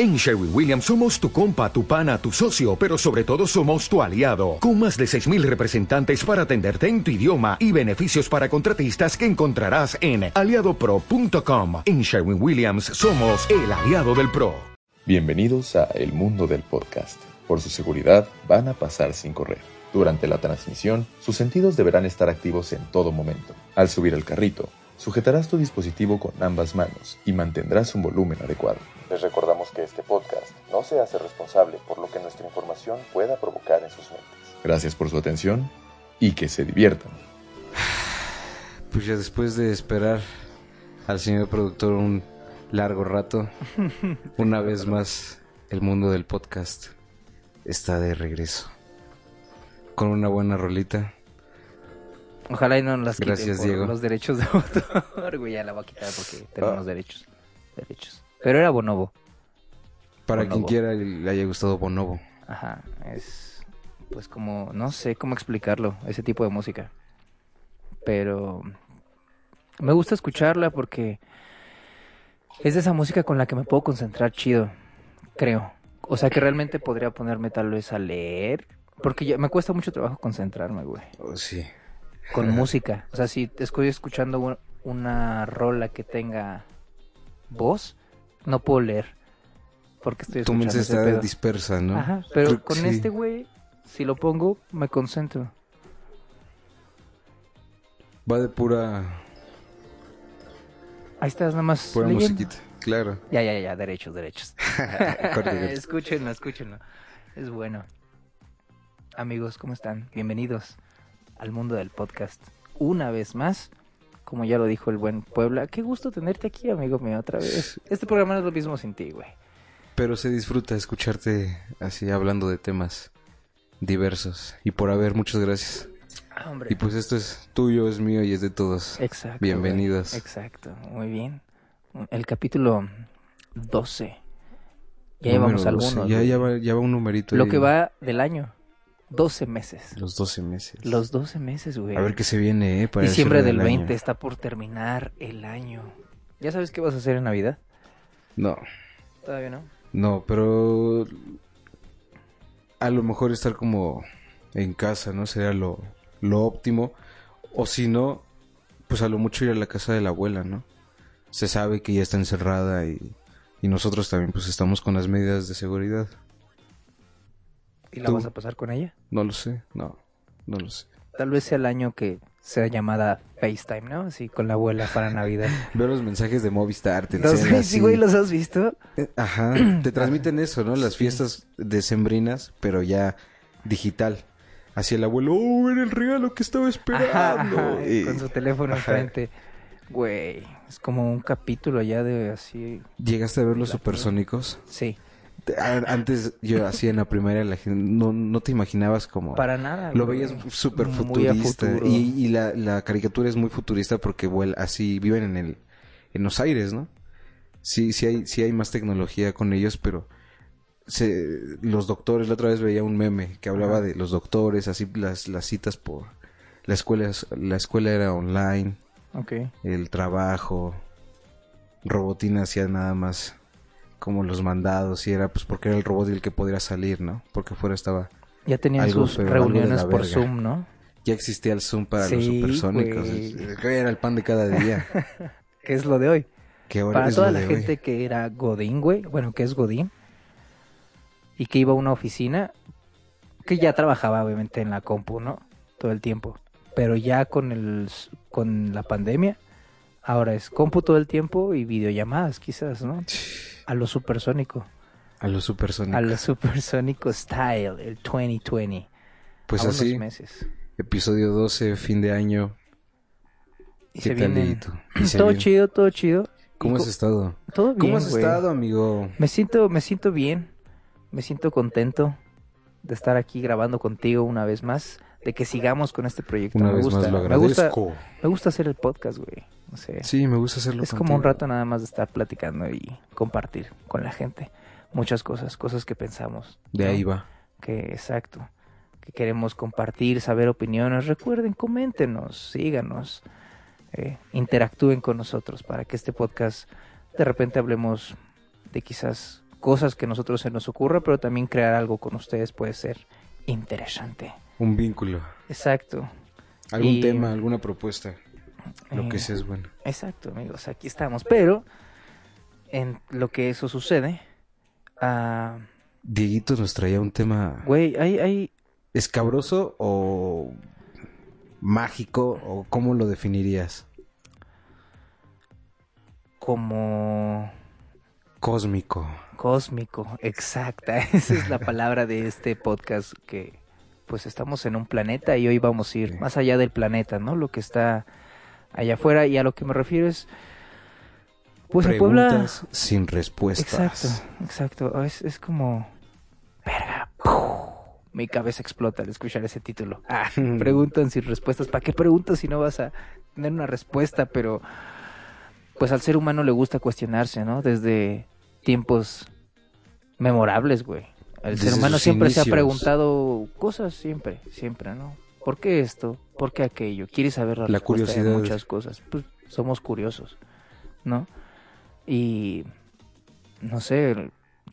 En Sherwin Williams somos tu compa, tu pana, tu socio, pero sobre todo somos tu aliado, con más de 6.000 representantes para atenderte en tu idioma y beneficios para contratistas que encontrarás en aliadopro.com. En Sherwin Williams somos el aliado del PRO. Bienvenidos a El Mundo del Podcast. Por su seguridad, van a pasar sin correr. Durante la transmisión, sus sentidos deberán estar activos en todo momento. Al subir al carrito, sujetarás tu dispositivo con ambas manos y mantendrás un volumen adecuado. Les recordamos que este podcast no se hace responsable por lo que nuestra información pueda provocar en sus mentes. Gracias por su atención y que se diviertan. Pues ya después de esperar al señor productor un largo rato, una vez más el mundo del podcast está de regreso. Con una buena rolita. Ojalá y no las quiten Gracias, por Diego. los derechos de autor, güey, ya la voy a quitar porque tenemos Ah. derechos. Derechos. Pero era Bonobo. Para Bonobo. quien quiera le haya gustado Bonobo. Ajá, es pues como no sé cómo explicarlo, ese tipo de música. Pero me gusta escucharla porque es de esa música con la que me puedo concentrar chido, creo. O sea que realmente podría ponerme tal vez a leer, porque ya me cuesta mucho trabajo concentrarme, güey. Oh, sí. con música. O sea, si estoy escuchando un- una rola que tenga voz, no puedo leer. Porque estoy Tu escuchando mente ese está pedo. dispersa, ¿no? Ajá, pero Creo con sí. este güey, si lo pongo, me concentro. Va de pura, Ahí estás nada más pura leyendo. musiquita. Claro. Ya, ya, ya, derechos, derechos. Escúchenlo, escúchenlo. Es bueno. Amigos, ¿cómo están? Bienvenidos al mundo del podcast. Una vez más, como ya lo dijo el buen Puebla, qué gusto tenerte aquí, amigo mío, otra vez. Este programa no es lo mismo sin ti, güey. Pero se disfruta escucharte así hablando de temas diversos. Y por haber, muchas gracias. Ah, hombre. Y pues esto es tuyo, es mío y es de todos. Exacto. Bienvenidos. güey. Exacto, muy bien. El capítulo 12. Ya Número llevamos 12. algunos. Ya, ya, va, ya va un numerito. Lo ahí. que va del año. 12 meses. Los 12 meses. Los 12 meses, güey. A ver qué se viene, ¿eh? Para Diciembre del 20 año. está por terminar el año. ¿Ya sabes qué vas a hacer en Navidad? No, Todavía no. no, pero... A lo mejor estar como en casa, ¿no? Sería lo, lo óptimo. O si no, pues a lo mucho ir a la casa de la abuela, ¿no? Se sabe que ya está encerrada y, y nosotros también pues estamos con las medidas de seguridad. ¿Y la Tú. vas a pasar con ella? No lo sé, no, no lo sé. Tal vez sea el año que sea llamada FaceTime, ¿no? Así con la abuela para Navidad. Veo los mensajes de Movistar, te ¿Los, sí, así. güey, ¿los has visto? Eh, Ajá, te transmiten eso, ¿no? Las fiestas decembrinas, pero ya digital. Así el abuelo, oh, era el regalo que estaba esperando. Ajá, ajá, Y con su teléfono Ajá. enfrente. Güey, es como un capítulo ya de así. ¿Llegaste a ver los supersónicos? Sí, Antes, yo así en la primaria, la gente, no, no te imaginabas como... para nada. Lo veías súper futurista. Y, y la, la caricatura es muy futurista porque vuela, así viven en el en los aires, ¿no? Sí, sí hay, sí hay más tecnología con ellos, pero se, los doctores, la otra vez veía un meme que hablaba Ajá. de los doctores, así las, las citas por la escuela, la escuela era online, Ok. el trabajo, Robotina hacía nada más como los mandados y era pues porque era el robot el que podría salir, ¿no? Porque fuera estaba Ya tenían sus reuniones por. Zoom, ¿no? ya existía el Zoom para los Sí, supersónicos. güey. Era el pan de cada día. Que es lo de hoy. Para es toda lo la de hoy. gente que era Godín, güey, bueno, que es Godín, y que iba a una oficina, que ya trabajaba obviamente en la compu, ¿no? Todo el tiempo. Pero ya con el con la pandemia, ahora es compu todo el tiempo y videollamadas, quizás, ¿no? A lo supersónico, A los supersónicos. a lo supersónico style, el 2020. Pues a unos así, meses. episodio 12, fin de año. Y ¿Qué se tal, viene? Y se todo viene. chido, todo chido. ¿Cómo has estado? Todo bien, ¿Cómo has güey. estado, amigo? Me siento, me siento bien, me siento contento de estar aquí grabando contigo una vez más, de que sigamos con este proyecto. Una me vez gusta, más lo me gusta, agradezco. me gusta hacer el podcast, güey. Sí, me gusta hacerlo es como un rato nada más de estar platicando y compartir con la gente muchas cosas, cosas que pensamos. De ¿no? ahí va. Que exacto, que queremos compartir, saber opiniones. Recuerden, coméntenos, síganos, eh, interactúen con nosotros para que este podcast de repente hablemos de quizás cosas que a nosotros se nos ocurra, pero también crear algo con ustedes puede ser interesante. Un vínculo. Exacto. Algún Y- tema, alguna propuesta. Lo que Eh, sea es bueno. Exacto, amigos, aquí estamos. Pero en lo que eso sucede, ah, Dieguito nos traía un tema güey, hay, hay, escabroso o mágico o cómo lo definirías. como Cósmico. cósmico, exacta. Esa es la palabra de este podcast que pues estamos en un planeta y hoy vamos a ir Sí. más allá del planeta, ¿no? Lo que está allá afuera y a lo que me refiero es pues a Puebla Preguntas sin respuestas. Exacto, exacto. Es, es como. Verga. ¡puf! Mi cabeza explota al escuchar ese título. Ah, preguntan sin respuestas. ¿Para qué preguntas si no vas a tener una respuesta? Pero. Pues al ser humano le gusta cuestionarse, ¿no? Desde tiempos memorables, güey. El ser humano siempre se ha preguntado cosas, siempre, siempre, ¿no? ¿Por qué esto? ¿Por qué aquello? ¿Quieres saber la, La respuesta de muchas cosas? Pues somos curiosos, ¿no? Y no sé,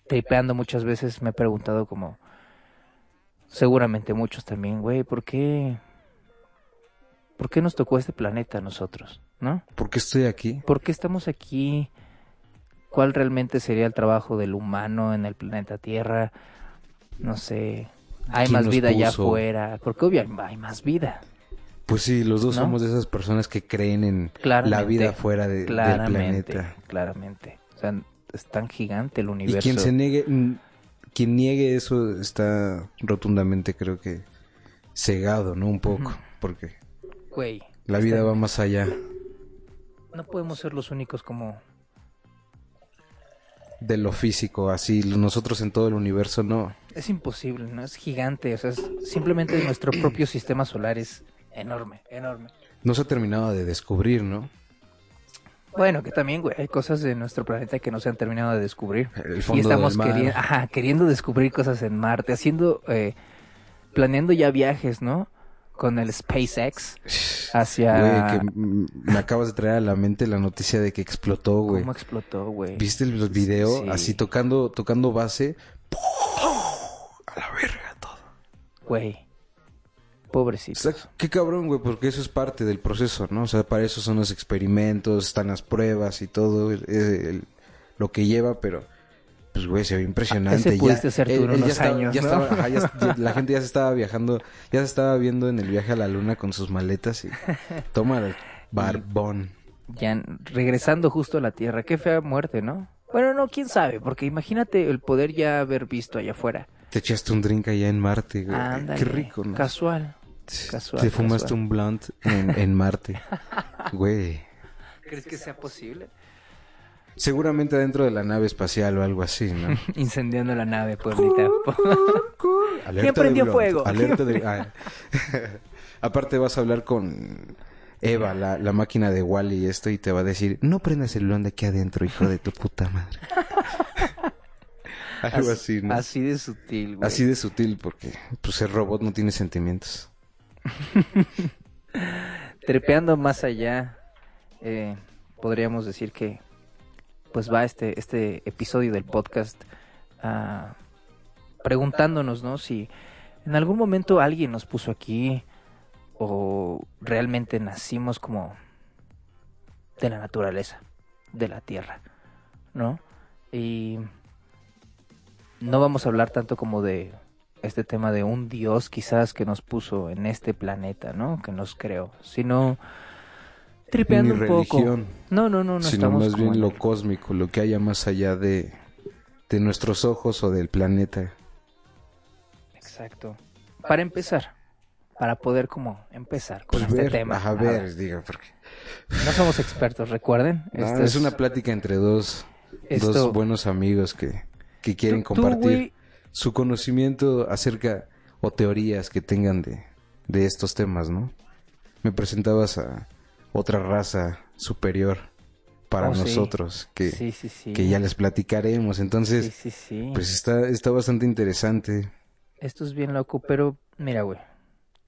tripeando muchas veces me he preguntado como seguramente muchos también, güey, ¿por qué por qué nos tocó este planeta a nosotros, ¿no? ¿Por qué estoy aquí? ¿Por qué estamos aquí? ¿Cuál realmente sería el trabajo del humano en el planeta Tierra? No sé. ¿Hay ¿Quién más vida allá puso? afuera? Porque obvio hay- más vida. Pues sí, los dos ¿No? somos de esas personas que creen en Claramente. la vida fuera de- del planeta. claramente. O sea, es tan gigante el Y universo. quien se niegue, mm, quien niegue eso está rotundamente, creo que, cegado, ¿no? Un poco, porque Güey, la vida está- va más allá no podemos ser los únicos como de lo físico, así nosotros en todo el universo no. Es imposible, ¿no? Es gigante, o sea, es- simplemente nuestro propio sistema solar es enorme, enorme. No se ha terminado de descubrir, ¿no? Bueno, que también, güey, hay cosas de nuestro planeta que no se han terminado de descubrir. El Y fondo estamos del mar. queri- ajá, queriendo descubrir cosas en Marte, haciendo, eh, planeando ya viajes, ¿no? Con el SpaceX hacia... Güey, que me acabas de traer a la mente la noticia de que explotó, güey. ¿Cómo explotó, güey? ¿Viste el video? Sí. Así tocando, tocando base. A la verga todo. Güey. Pobrecitos. O sea, qué cabrón, güey, porque eso es parte del proceso, ¿no? O sea, para eso son los experimentos, están las pruebas y todo el- el- lo que lleva, pero pues, güey, se ve impresionante. Ese pudiste ser tú él- ya estaba- años, ya ¿no? estaba- ajá, ya- ya- la gente ya se estaba viajando, ya se estaba viendo en el viaje a la luna con sus maletas y toma el barbón. Ya regresando justo a la Tierra. Qué fea muerte, ¿no? Bueno, no, quién sabe, porque imagínate el poder ya haber visto allá afuera. Te echaste un drink allá en Marte, güey. Ándale. Qué rico, ¿no? Casual. casual, Te fumaste casual. un blunt en, en Marte. Güey. ¿Crees que sea posible? Seguramente dentro de la nave espacial o algo así, ¿no? Incendiando la nave, pueblita. ¿Quién prendió fuego? Alerta de... ah. Aparte vas a hablar con Eva, la, la máquina de Wally y esto, y te va a decir, no prendas el blunt de aquí adentro, hijo de tu puta madre. Algo así, ¿no? Así, Así de sutil, güey. de sutil, porque pues el robot no tiene sentimientos. Trepeando más allá, eh, podríamos decir que pues va este, este episodio del podcast ah, preguntándonos, ¿no? Si en algún momento alguien nos puso aquí o realmente nacimos como de la naturaleza, de la tierra, ¿no? Y no vamos a hablar tanto como de este tema de un dios quizás que nos puso en este planeta, ¿no? Que nos creó, sino tripeando Ni un poco. No, no, no, no sino estamos más bien en lo cósmico, lo que haya más allá de, de nuestros ojos o del planeta. Exacto. Para empezar, para poder como empezar con Pues este ver, tema. A ver, ver, digo, porque No somos expertos, recuerden. No, es una plática entre dos, esto- dos buenos amigos que, que quieren Tú- compartir su conocimiento acerca o teorías que tengan de, de estos temas, ¿no? Me presentabas a otra raza superior para Oh, sí. nosotros que, sí, sí, sí. que ya les platicaremos. Entonces, pues está, está bastante interesante. Esto es bien loco, pero mira, güey.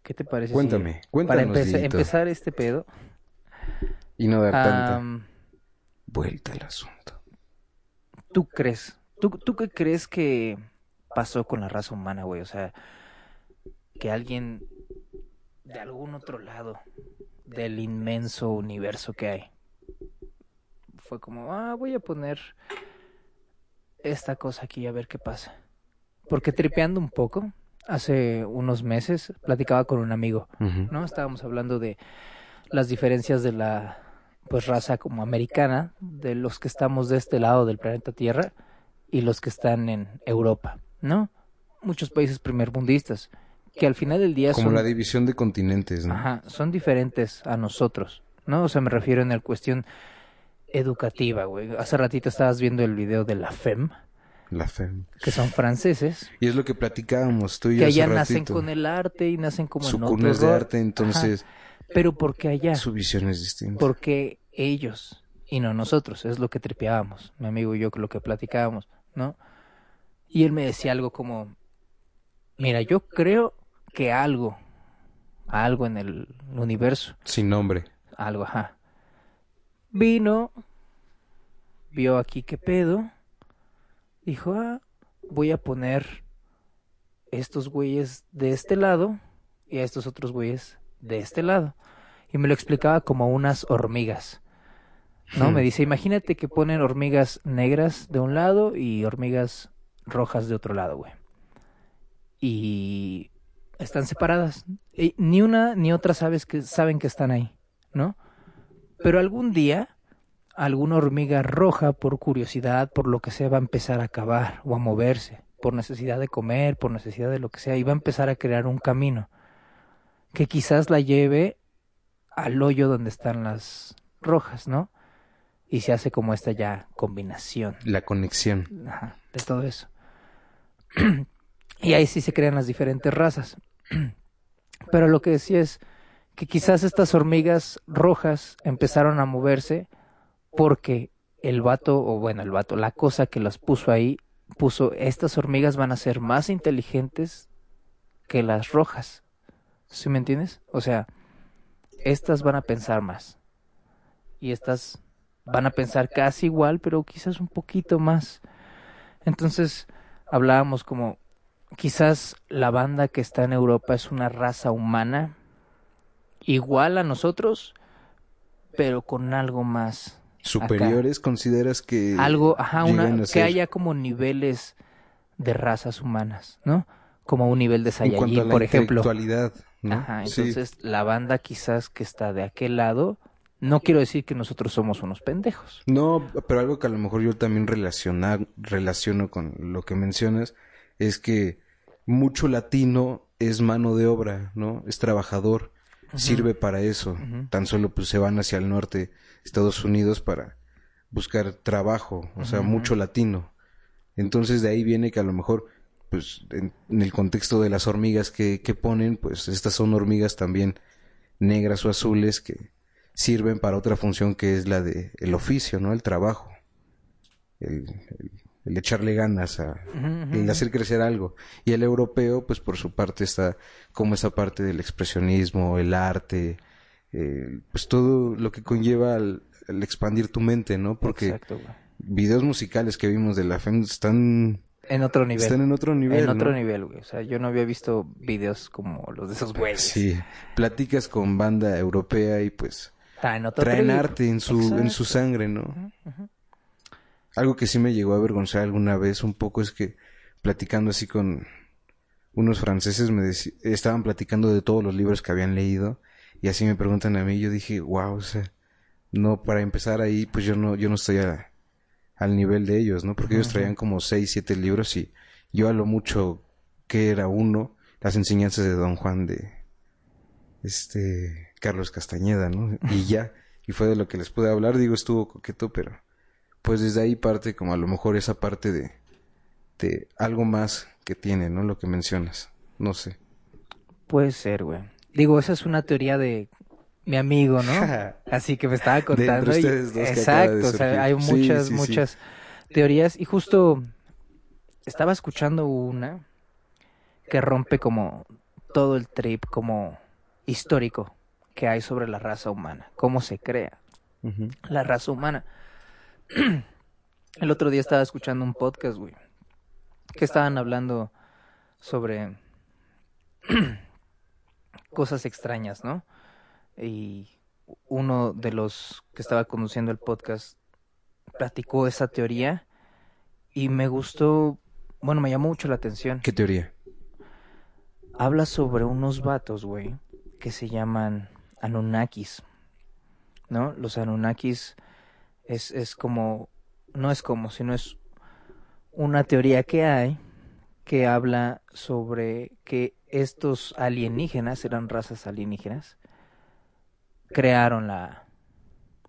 ¿Qué te parece? si- Cuéntame, para cuéntanos, empeza- Dieguito, empezar este pedo. y no dar tanta am, vuelta al asunto. ¿Tú crees ¿Tú, ¿Tú qué crees que pasó con la raza humana, güey? O sea, que alguien de algún otro lado del inmenso universo que hay fue como, ah, voy a poner esta cosa aquí a ver qué pasa. Porque tripeando un poco, hace unos meses platicaba con un amigo. ¿no? Estábamos hablando de las diferencias de la pues raza como americana, de los que estamos de este lado del planeta Tierra y los que están en Europa, ¿no? Muchos países primermundistas que al final del día Como son la división de continentes, ¿no? Ajá, son diferentes a nosotros, ¿no? O sea, me refiero en la cuestión educativa, güey. Hace ratito estabas viendo el video de la FEM, La fe. que son franceses, Y es lo que platicábamos tú y que yo hace allá nacen ratito. con el arte y nacen como Su en otro de arte, entonces Ajá, pero porque allá, su visión es distinta. porque ellos y no nosotros, es lo que tripeábamos, mi amigo y yo, lo que platicábamos, ¿no? Y él me decía algo como, mira, yo creo que algo, algo en el universo Sin nombre. algo, ajá. Vino, vio aquí qué pedo, dijo, ah, voy a poner estos güeyes de este lado y a estos otros güeyes de este lado. Y me lo explicaba como unas hormigas. ¿No? Hmm. Me dice, imagínate que ponen hormigas negras de un lado y hormigas rojas de otro lado, güey. Y están separadas. Y ni una ni otra sabes que saben que están ahí, ¿no? Pero algún día alguna hormiga roja por curiosidad, por lo que sea, va a empezar a cavar o a moverse, por necesidad de comer, por necesidad de lo que sea, y va a empezar a crear un camino que quizás la lleve al hoyo donde están las rojas, ¿no? Y se hace como esta ya combinación La conexión. Ajá, de todo eso. y ahí sí se crean las diferentes razas. Pero lo que decía es que quizás estas hormigas rojas empezaron a moverse porque el vato, o bueno, el vato, la cosa que las puso ahí, puso, estas hormigas van a ser más inteligentes que las rojas. ¿Sí me entiendes? O sea, estas van a pensar más. Y estas van a pensar casi igual, pero quizás un poquito más. Entonces hablábamos como quizás la banda que está en Europa es una raza humana igual a nosotros, pero con algo más. Superiores, ¿consideras que Algo, ajá, una, que ser- haya como niveles de razas humanas, ¿no? Como un nivel de en cuanto a Saiyajin, la por ejemplo. ¿no? Ajá, Sí. entonces la banda quizás que está de aquel lado, no quiero decir que nosotros somos unos pendejos. No, pero algo que a lo mejor yo también relaciono con lo que mencionas es que mucho latino es mano de obra, ¿no? Es trabajador, sirve para eso. Tan solo pues se van hacia el norte, Estados Unidos, para buscar trabajo, o sea, mucho latino. Entonces de ahí viene que a lo mejor, pues en, en el contexto de las hormigas que, que ponen, pues estas son hormigas también negras o azules que sirven para otra función que es la de el oficio, ¿no? El trabajo. El, el- el echarle ganas a el hacer crecer algo. Y el europeo, pues por su parte está como esa parte del expresionismo, el arte, eh, pues todo lo que conlleva al, al expandir tu mente, ¿no? Porque Exacto, videos musicales que vimos de la FEM están, En otro nivel. están en otro nivel. en otro nivel, güey. O sea, yo no había visto videos como los de esos güeyes. Sí, platicas con banda europea y pues Otro traen arte en su, en su sangre, ¿no? Algo que sí me llegó a avergonzar alguna vez un poco es que platicando así con unos franceses me estaban platicando de todos los libros que habían leído y así me preguntan a mí yo dije wow o sea no para empezar ahí pues yo no yo no estoy a- al nivel de ellos no porque ellos traían como seis siete libros y yo a lo mucho que era uno las enseñanzas de Don Juan de este Carlos Castañeda no y ya y fue de lo que les pude hablar digo estuvo coqueto pero pues desde ahí parte como a lo mejor esa parte de, de algo más que tiene, ¿no? Lo que mencionas. No sé. Puede ser, güey. Digo, esa es una teoría de mi amigo, ¿no? Así que me estaba contando. y- ustedes dos que de Exacto, o sea, hay muchas, sí, sí. muchas teorías. Y justo estaba escuchando una que rompe como todo el trip como histórico que hay sobre la raza humana, cómo se crea la raza humana. El otro día estaba escuchando un podcast, güey, que estaban hablando sobre cosas extrañas, ¿no? Y uno de los que estaba conduciendo el podcast platicó esa teoría y me gustó, bueno, me llamó mucho la atención. ¿Qué teoría? Habla sobre unos vatos, güey, que se llaman Anunnakis, ¿no? Los Anunnakis es, es como, no es como, sino es una teoría que hay que habla sobre que estos alienígenas, eran razas alienígenas, crearon la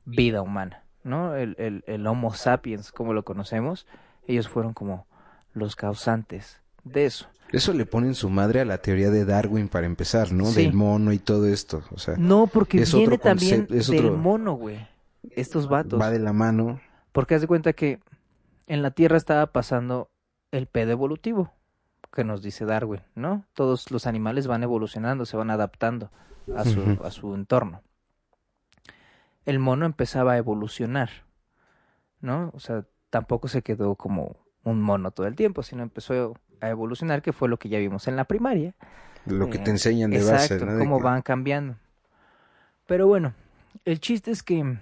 vida humana, ¿no? El, el, el Homo sapiens, como lo conocemos, ellos fueron como los causantes de eso. Eso le ponen su madre a la teoría de Darwin para empezar, ¿no? Sí. Del mono y todo esto. O sea, No, porque es viene otro también es del mono, güey. Estos vatos. va de la mano. Porque haz de cuenta que en la Tierra estaba pasando el pedo evolutivo, que nos dice Darwin, ¿no? Todos los animales van evolucionando, se van adaptando a su, a su entorno. El mono empezaba a evolucionar, ¿no? O sea, tampoco se quedó como un mono todo el tiempo, sino empezó a evolucionar, que fue lo que ya vimos en la primaria. Lo que Eh, te enseñan de Exacto, base, ¿no? Cómo van cambiando. Pero bueno, el chiste es que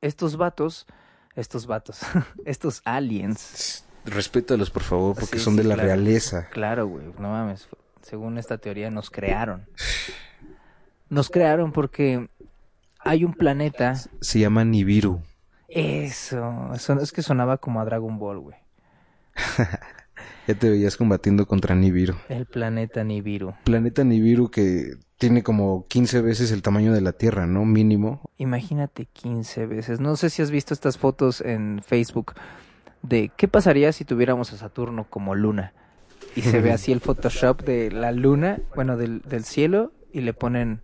estos vatos, estos vatos, estos aliens, Respétalos, por favor, porque Sí, son sí, de la claro. realeza. claro, güey, no mames, según esta teoría nos crearon. Nos crearon porque hay un planeta, Se llama Nibiru. eso, eso es que sonaba como a Dragon Ball, güey. Ya te veías combatiendo contra Nibiru. El planeta Nibiru. Planeta Nibiru que tiene como 15 veces el tamaño de la Tierra, ¿no? Mínimo. Imagínate 15 veces. No sé si has visto estas fotos en Facebook de qué pasaría si tuviéramos a Saturno como luna. Y se ve así el Photoshop de la luna, bueno, del, del cielo, y le ponen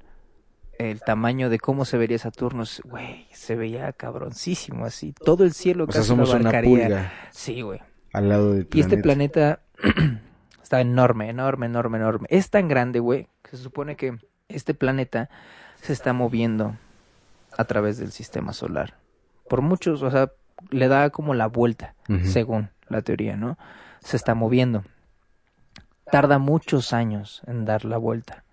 el tamaño de cómo se vería Saturno. Güey, se veía cabroncísimo así. Todo el cielo O sea, casi lo una abarcaría. pulga Sí, güey. Al lado del planeta. Y este planeta está enorme, enorme, enorme, enorme. Es tan grande, güey, que se supone que este planeta se está moviendo a través del sistema solar. Por muchos, o sea, le da como la vuelta, según la teoría, ¿no? Se está moviendo. Tarda muchos años en dar la vuelta.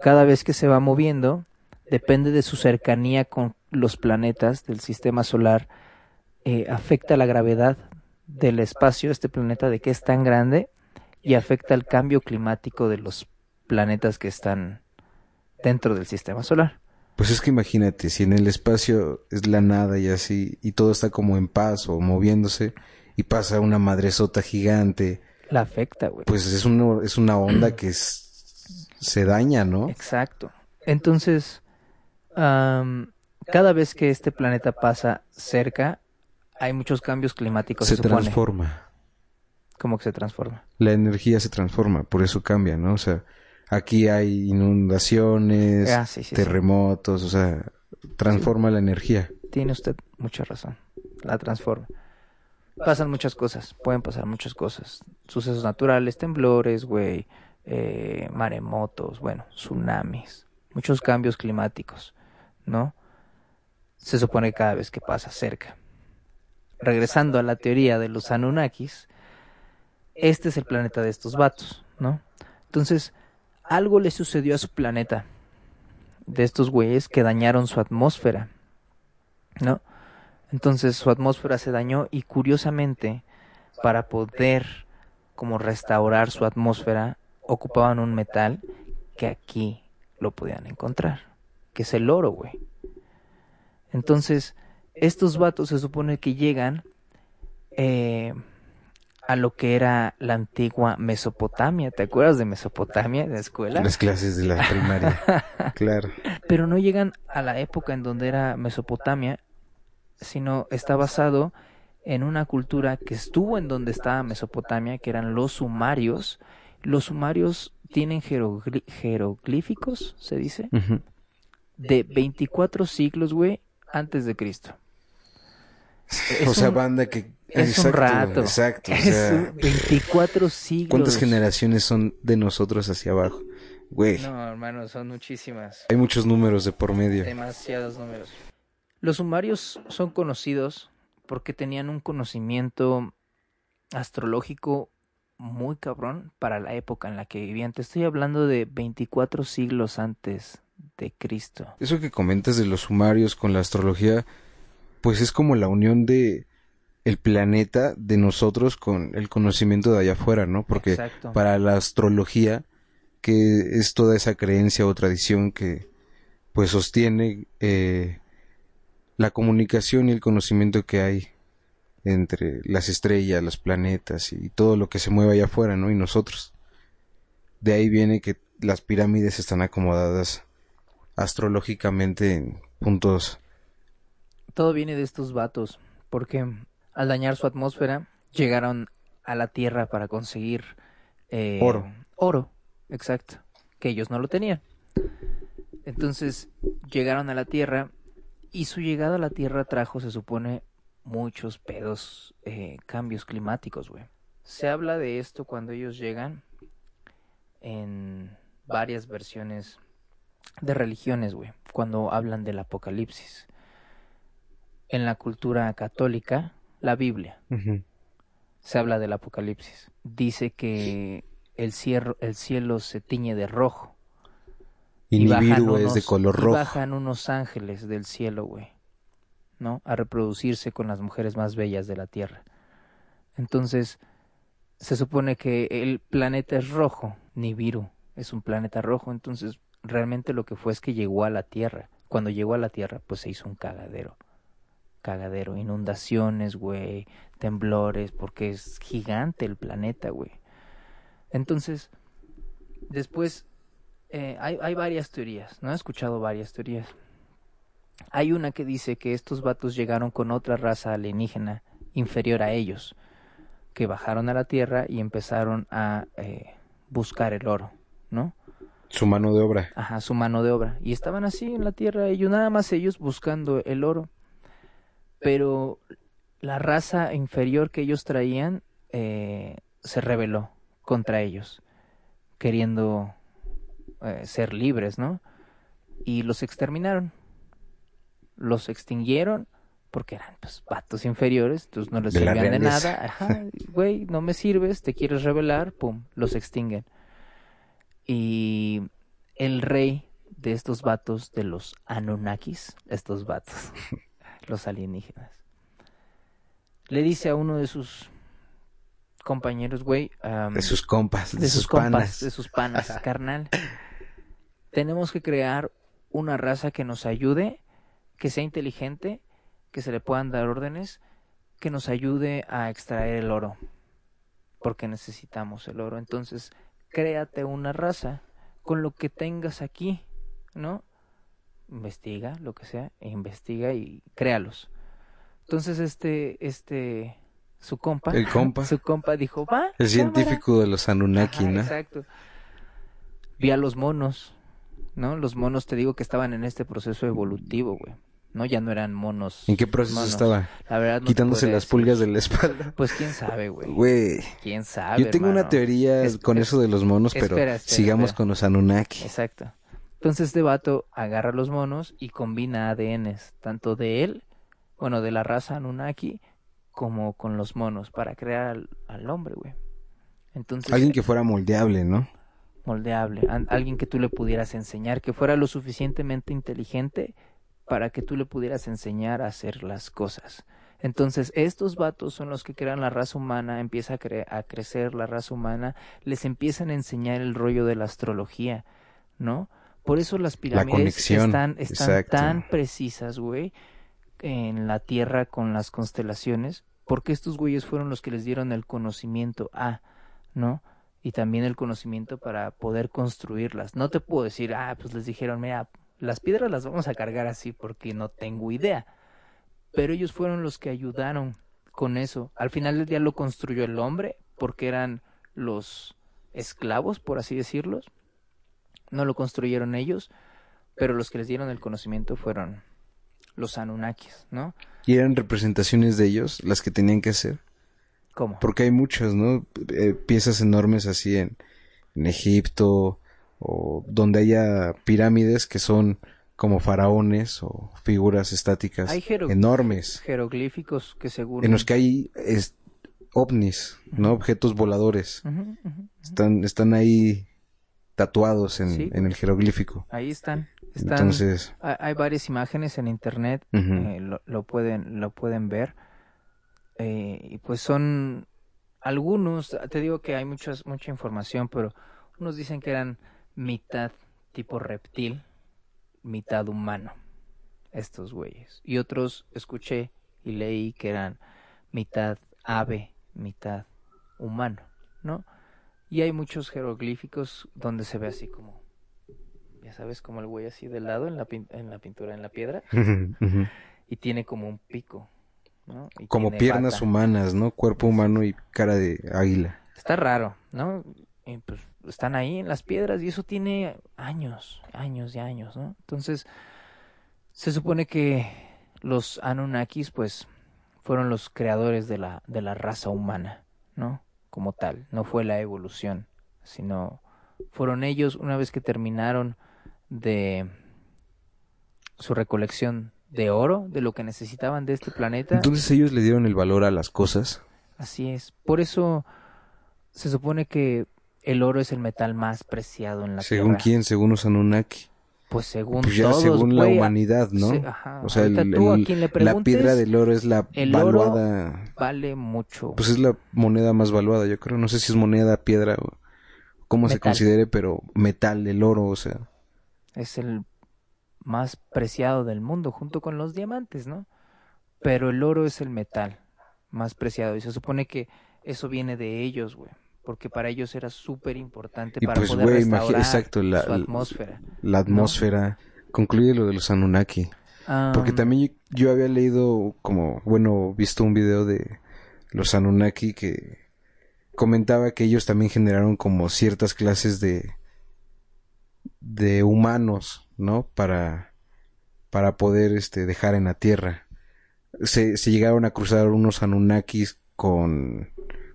Cada vez que se va moviendo, depende de su cercanía con los planetas del sistema solar, eh, afecta la gravedad del espacio, este planeta, de que es tan grande, y afecta el cambio climático de los planetas que están dentro del sistema solar. Pues es que imagínate, si en el espacio es la nada y así, y todo está como en paz o moviéndose, y pasa una madresota gigante, La afecta, güey. pues es, uno, es una onda que es- se daña, ¿no? Exacto. Entonces, cada vez que este planeta pasa cerca, hay muchos cambios climáticos, se, Se transforma. Como que se transforma. La energía se transforma, por eso cambia, ¿no? O sea, aquí hay inundaciones, Ah, sí, sí, sí. terremotos, o sea, transforma la energía. Tiene usted mucha razón. La transforma. Pasan muchas cosas, pueden pasar muchas cosas. Sucesos naturales, temblores, güey, eh, maremotos, bueno, tsunamis, muchos cambios climáticos, ¿no? Se supone que cada vez que pasa cerca. Regresando a la teoría de los Anunnakis, este es el planeta de estos vatos, ¿no? Entonces, algo le sucedió a su planeta, de estos güeyes que dañaron su atmósfera, ¿no? Entonces su atmósfera se dañó y curiosamente para poder como restaurar su atmósfera ocupaban un metal que aquí lo podían encontrar, que es el oro, güey. Entonces estos vatos se supone que llegan eh, a lo que era la antigua Mesopotamia. ¿Te acuerdas de Mesopotamia de la escuela? Las clases de la primaria. claro. pero no llegan a la época en donde era Mesopotamia, sino está basado en una cultura que estuvo en donde estaba Mesopotamia, que eran los sumarios. Los sumarios tienen jeroglíficos, se dice, de 24 siglos, güey, antes de Cristo. Es o sea, un- banda que... Es un rato. Exacto. o Es sea, un 24 siglos. ¿Cuántas generaciones son de nosotros hacia abajo? Güey, No, hermano, son muchísimas. hay muchos números de por medio. Demasiados números. Los sumarios son conocidos porque tenían un conocimiento astrológico muy cabrón para la época en la que vivían. Te estoy hablando de 24 siglos antes de Cristo. Eso que comentas de los sumarios con la astrología, pues es como la unión de el planeta de nosotros con el conocimiento de allá afuera, ¿no? Porque Exacto. para la astrología, que es toda esa creencia o tradición que pues sostiene eh, la comunicación y el conocimiento que hay entre las estrellas, los planetas y todo lo que se mueve allá afuera, ¿no? Y nosotros. De ahí viene que las pirámides están acomodadas astrológicamente en puntos. Todo viene de estos vatos, porque al dañar su atmósfera llegaron a la Tierra para conseguir eh, Oro. Oro, exacto, que ellos no lo tenían. Entonces llegaron a la Tierra y su llegada a la Tierra trajo, se supone, muchos pedos, eh, cambios climáticos, güey. Se habla de esto cuando ellos llegan en varias versiones de religiones, güey, cuando hablan del apocalipsis. En la cultura católica, la Biblia, se habla del apocalipsis. Dice que el, cielo, el cielo se tiñe de rojo. Y, es unos, de color y rojo. bajan unos ángeles del cielo, güey, ¿no? A reproducirse con las mujeres más bellas de la tierra. Entonces, se supone que el planeta es rojo, Nibiru es un planeta rojo, entonces realmente lo que fue es que llegó a la Tierra. Cuando llegó a la Tierra, pues se hizo un cagadero. Cagadero, inundaciones, güey, temblores, porque es gigante el planeta, güey. Entonces, después, eh, hay, hay varias teorías, ¿no? He escuchado varias teorías. Hay una que dice que estos vatos llegaron con otra raza alienígena inferior a ellos, que bajaron a la Tierra y empezaron a eh, buscar el oro, ¿no? Su mano de obra. Ajá, su mano de obra. Y estaban así en la tierra, ellos nada más ellos buscando el oro. Pero la raza inferior que ellos traían eh, se rebeló contra ellos, queriendo eh, ser libres, ¿no? Y los exterminaron. Los extinguieron porque eran pues vatos inferiores, entonces no les De servían de nada. Ajá, güey, no me sirves, te quieres rebelar, pum, los extinguen. Y el rey de estos vatos, de los Anunnakis, estos vatos, los alienígenas, le dice a uno de sus compañeros, güey, De sus compas, de, de sus, sus compas, panas. de sus panas, carnal. Tenemos que crear una raza que nos ayude, que sea inteligente, que se le puedan dar órdenes, que nos ayude a extraer el oro, porque necesitamos el oro. Entonces, créate una raza con lo que tengas aquí, ¿no? Investiga lo que sea, e investiga y créalos. Entonces, este, este, su compa, El compa. su compa dijo, va. El cámara". científico de los Anunnaki, Ajá, ¿no? Exacto. Vi a los monos, ¿no? Los monos te digo que estaban en este proceso evolutivo, güey. No, ya no eran monos. ¿En qué proceso monos. estaba? La verdad no Quitándose las decir. pulgas de la espalda. Pues quién sabe, güey. Güey. Quién sabe. Yo tengo una teoría Es- con es- eso de los monos, pero espera, espera, sigamos espera. con los Anunnaki. Exacto. Entonces este vato agarra los monos y combina ADNs, tanto de él, bueno, de la raza Anunnaki, como con los monos, para crear al, al hombre, güey. Entonces, Alguien que fuera moldeable, ¿no? moldeable, alguien que tú le pudieras enseñar, que fuera lo suficientemente inteligente para que tú le pudieras enseñar a hacer las cosas. Entonces, estos vatos son los que crean la raza humana, empieza a, cre- a crecer la raza humana, les empiezan a enseñar el rollo de la astrología, ¿no? Por eso las pirámides están, están tan precisas, güey, en la Tierra con las constelaciones, porque estos güeyes fueron los que les dieron el conocimiento a, ¿no? y también el conocimiento para poder construirlas. No te puedo decir, ah, pues les dijeron, mira, las piedras las vamos a cargar así porque no tengo idea. Pero ellos fueron los que ayudaron con eso. Al final del día lo construyó el hombre porque eran los esclavos, por así decirlos. No lo construyeron ellos, pero los que les dieron el conocimiento fueron los Anunnakis, ¿no? Y eran representaciones de ellos las que tenían que hacer. ¿Cómo? Porque hay muchas, ¿no? Eh, piezas enormes así en, en Egipto o donde haya pirámides que son como faraones o figuras estáticas Hay enormes Jeroglíficos que según... en los que hay es- ovnis, ¿no? Objetos voladores. Están, están ahí tatuados en, Sí. en el jeroglífico. Ahí están. están Entonces, hay, varias imágenes en internet, eh, lo, lo pueden, lo pueden ver. Eh, y pues son algunos, te digo que hay muchas, mucha información, pero unos dicen que eran mitad tipo reptil, mitad humano, estos güeyes. Y otros escuché y leí que eran mitad ave, mitad humano, ¿no? Y hay muchos jeroglíficos donde se ve así como, ya sabes, como el güey así de lado en la, pin- en la pintura, en la piedra, y tiene como un pico, ¿no? Y como piernas bata. humanas, ¿no? Cuerpo humano y cara de águila. Está raro, ¿no? Y pues están ahí en las piedras y eso tiene años, años y años, ¿no? Entonces, se supone que los Anunnakis, pues, fueron los creadores de la, de la raza humana, ¿no? Como tal, no fue la evolución, sino fueron ellos, una vez que terminaron de su recolección de oro, de lo que necesitaban de este planeta. Entonces ellos le dieron el valor a las cosas. Así es. Por eso se supone que el oro es el metal más preciado en la según Tierra. quién, según los Anunnaki. Pues según Pues ya todos, según la humanidad, ¿no? Sí, ajá. O sea, el- tú a quien le la piedra del oro es la el oro- valuada. vale mucho. Pues es la moneda más valuada, yo creo. No sé si es moneda, piedra o cómo se Metal. considere, pero metal, el oro, o sea. Es el más preciado del mundo, junto con los diamantes, ¿no? Pero el oro es el metal más preciado y se supone que eso viene de ellos, güey. Porque para ellos era súper importante para pues, poder restaurar exacto, la- su atmósfera. La atmósfera. Concluye lo de los Anunnaki. Porque Am, también yo había leído como, bueno, visto un video de los Anunnaki que comentaba que ellos también generaron como ciertas clases de de humanos, ¿no? Para para poder este dejar en la tierra. Se, se llegaron a cruzar unos Anunnakis con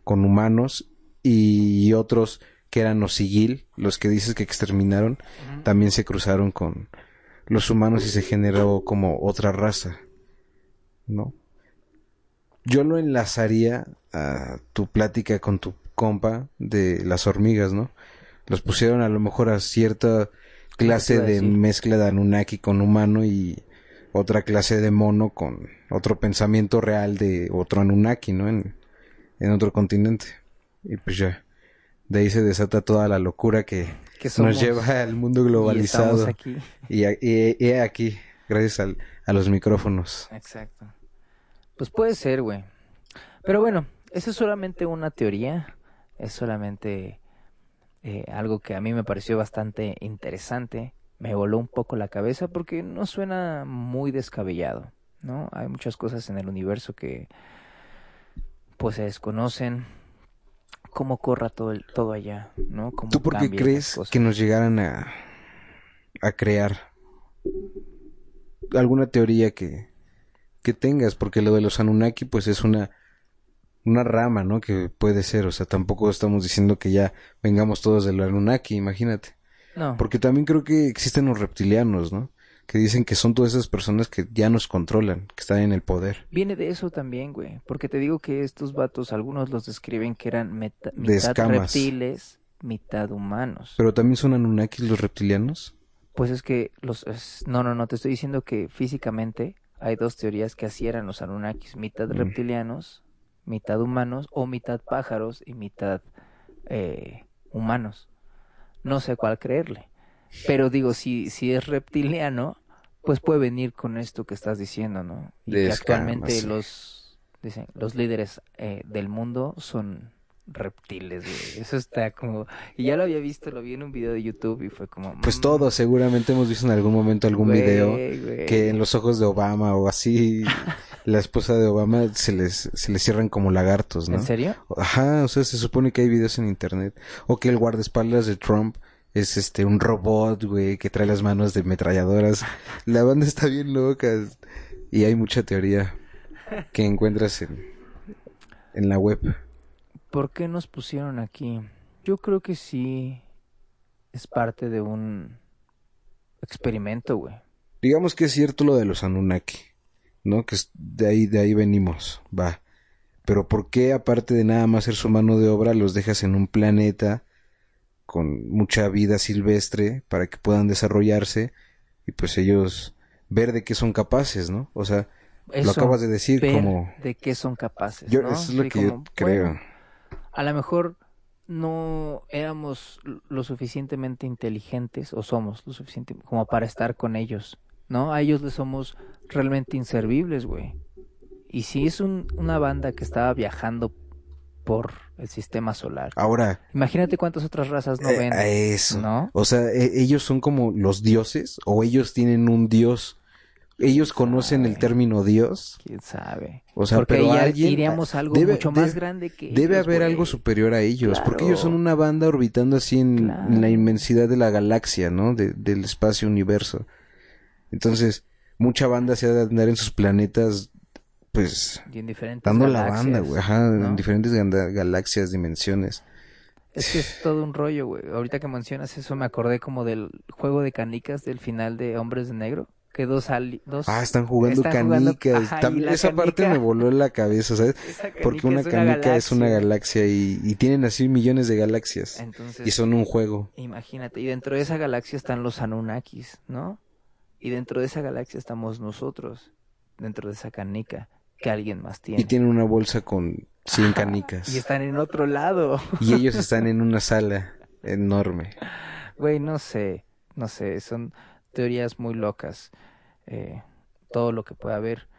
con humanos y otros que eran los Sigil, los que dices que exterminaron, también se cruzaron con los humanos y se generó como otra raza, ¿no? Yo lo enlazaría a tu plática con tu compa de las hormigas, ¿no? Los pusieron a lo mejor a cierta clase de decir. mezcla de Anunnaki con humano y otra clase de mono con otro pensamiento real de otro Anunnaki, ¿no? En, en otro continente. Y pues ya, de ahí se desata toda la locura que, nos lleva al mundo y globalizado. estamos aquí. Y, y- y aquí, gracias al- a los micrófonos. Exacto. Pues puede ser, güey. Pero bueno, eso es solamente una teoría. Es solamente eh, algo que a mí me pareció bastante interesante. Me voló un poco la cabeza porque no suena muy descabellado, ¿no? Hay muchas cosas en el universo que pues se desconocen. Cómo corra todo, el- todo allá, ¿no? Cómo ¿Tú por qué crees que nos llegaran a, a crear alguna teoría que, que tengas? Porque lo de los Anunnaki, pues es una, una rama, ¿no? Que puede ser, o sea, tampoco estamos diciendo que ya vengamos todos de los Anunnaki, imagínate. No, Porque también creo que existen los reptilianos, ¿no? Que dicen que son todas esas personas que ya nos controlan, que están en el poder. Viene de eso también, güey. Porque te digo que estos vatos, algunos los describen que eran meta- mitad reptiles, mitad humanos. Pero también son Anunnakis los reptilianos. Pues es que los... es- No, no, no, te estoy diciendo que físicamente hay dos teorías que así eran los Anunnakis. Mitad Mm. reptilianos, mitad humanos, o mitad pájaros y mitad eh, humanos. No sé cuál creerle. Pero digo, si, si es reptiliano, pues puede venir con esto que estás diciendo, ¿no? Y que actualmente sí. los, dicen, los líderes eh, del mundo son reptiles, güey. Eso está como... Y ya lo había visto, lo vi en un video de YouTube y fue como... Pues mm, todos seguramente hemos visto en algún momento algún güey, video güey. que en los ojos de Obama o así la esposa de Obama se les se les cierran como lagartos, ¿no? ¿En serio? Ajá, o sea, se supone que hay videos en internet o que el guardaespaldas de Trump es este un robot, güey, que trae las manos de metralladoras. La banda está bien loca y hay mucha teoría que encuentras en en la web. ¿Por qué nos pusieron aquí? Yo creo que sí es parte de un experimento, güey. digamos que es cierto lo de los Anunnaki, ¿no? Que es- de ahí, de ahí venimos, va. Pero ¿por qué, aparte de nada más ser su mano de obra, los dejas en un planeta con mucha vida silvestre para que puedan desarrollarse y pues ellos ver de qué son capaces, ¿no? O sea, Eso, lo acabas de decir ver como... de qué son capaces. Yo, ¿no? eso es lo Sí, que yo creo. bueno, a lo mejor no éramos lo suficientemente inteligentes o somos lo suficiente como para estar con ellos, ¿no? A ellos les somos realmente inservibles, güey. Y si es un- una banda que estaba viajando por el sistema solar, Ahora, imagínate cuántas otras razas no eh, ven, a eso. ¿no? O sea, e- ellos son como los dioses o ellos tienen un dios. Ellos conocen el término dios. ¿Quién sabe? O sea, Porque pero ahí alguien iríamos a algo debe- mucho más debe- grande que Debe ellos, haber güey. algo superior a ellos, porque ellos son una banda orbitando así en, Claro. en la inmensidad de la galaxia, ¿no? De- del espacio universo. Entonces, mucha banda se ha de andar en sus planetas, pues, Y en diferentes dando la galaxias, banda, güey, ajá, ¿no? en diferentes galaxias, dimensiones. Es que es todo un rollo, güey. Ahorita que mencionas eso me acordé como del juego de canicas del final de Hombres de Negro. Que dos ali- dos Ah, están jugando están jugando- canicas. ajá, y También la esa parte canica- me voló la cabeza, ¿sabes? Porque una es canica es una galaxia. galaxia y, y tienen así millones de galaxias. Entonces, Y son un juego. imagínate, y dentro de esa galaxia están los Anunnakis, ¿no? Y dentro de esa galaxia estamos nosotros, dentro de esa canica que alguien más tiene. Y tienen una bolsa con 100 Ajá, canicas. Y están en otro lado. Y ellos están en una sala enorme. Güey, no sé, no sé, son teorías muy locas, eh, todo lo que pueda haber.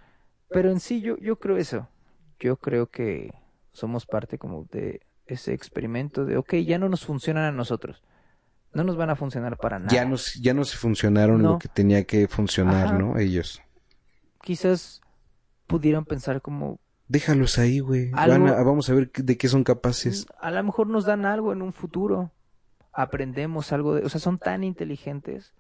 Pero en sí yo, yo creo eso, yo creo que somos parte como de ese experimento de, ok, ya no nos funcionan a nosotros, no nos van a funcionar para nada. Ya no, ya funcionaron No. lo que tenía que funcionar, Ajá. ¿no? Ellos. Quizás pudieran pensar como, Déjalos ahí, güey. Algo- vamos a ver de qué son capaces. a lo mejor nos dan algo en un futuro, aprendemos algo de, o sea, son tan inteligentes.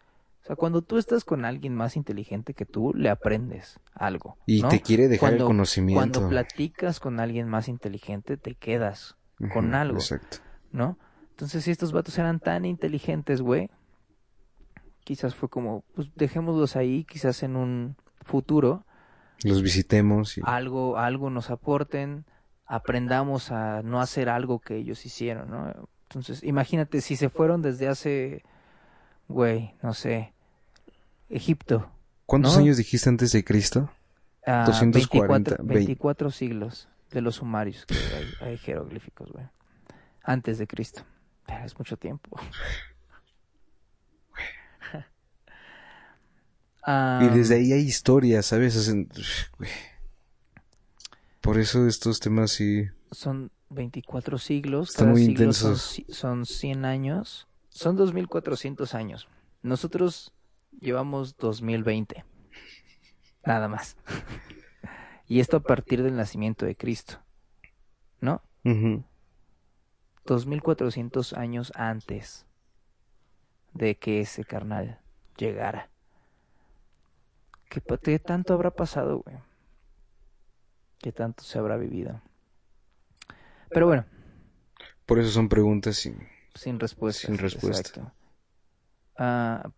O sea, cuando tú estás con alguien más inteligente que tú, le aprendes algo. Y ¿no? te quiere dejar Cuando- el conocimiento. Cuando platicas con alguien más inteligente, te quedas, con algo. Exacto. ¿no? Entonces, si estos vatos eran tan inteligentes, güey, quizás fue como, pues dejémoslos ahí, quizás en un futuro, Los visitemos y... algo, algo nos aporten, aprendamos a no hacer algo que ellos hicieron, ¿no? Entonces, imagínate si se fueron desde hace, güey, no sé, Egipto, ¿Cuántos ¿no? años dijiste antes de Cristo? a 240, 24, 24 siglos de los sumarios que hay, hay jeroglíficos, güey. Antes de Cristo. Pero es mucho tiempo. Ah, Y desde ahí hay historias, ¿sabes? Hacen-. Por eso estos temas sí... Son 24 siglos. Están muy siglo son intensos. ci- Son, 100 años. Son 2400 años. Nosotros llevamos 2020. Nada más. y esto a partir del nacimiento de Cristo. ¿No? Ujú. 2400 años antes de que ese carnal llegara. ¿Qué, qué tanto habrá pasado, güey? ¿Qué tanto se habrá vivido? Pero bueno, Por eso son preguntas sin... sin respuesta. Sin respuesta. Exacto. Ah,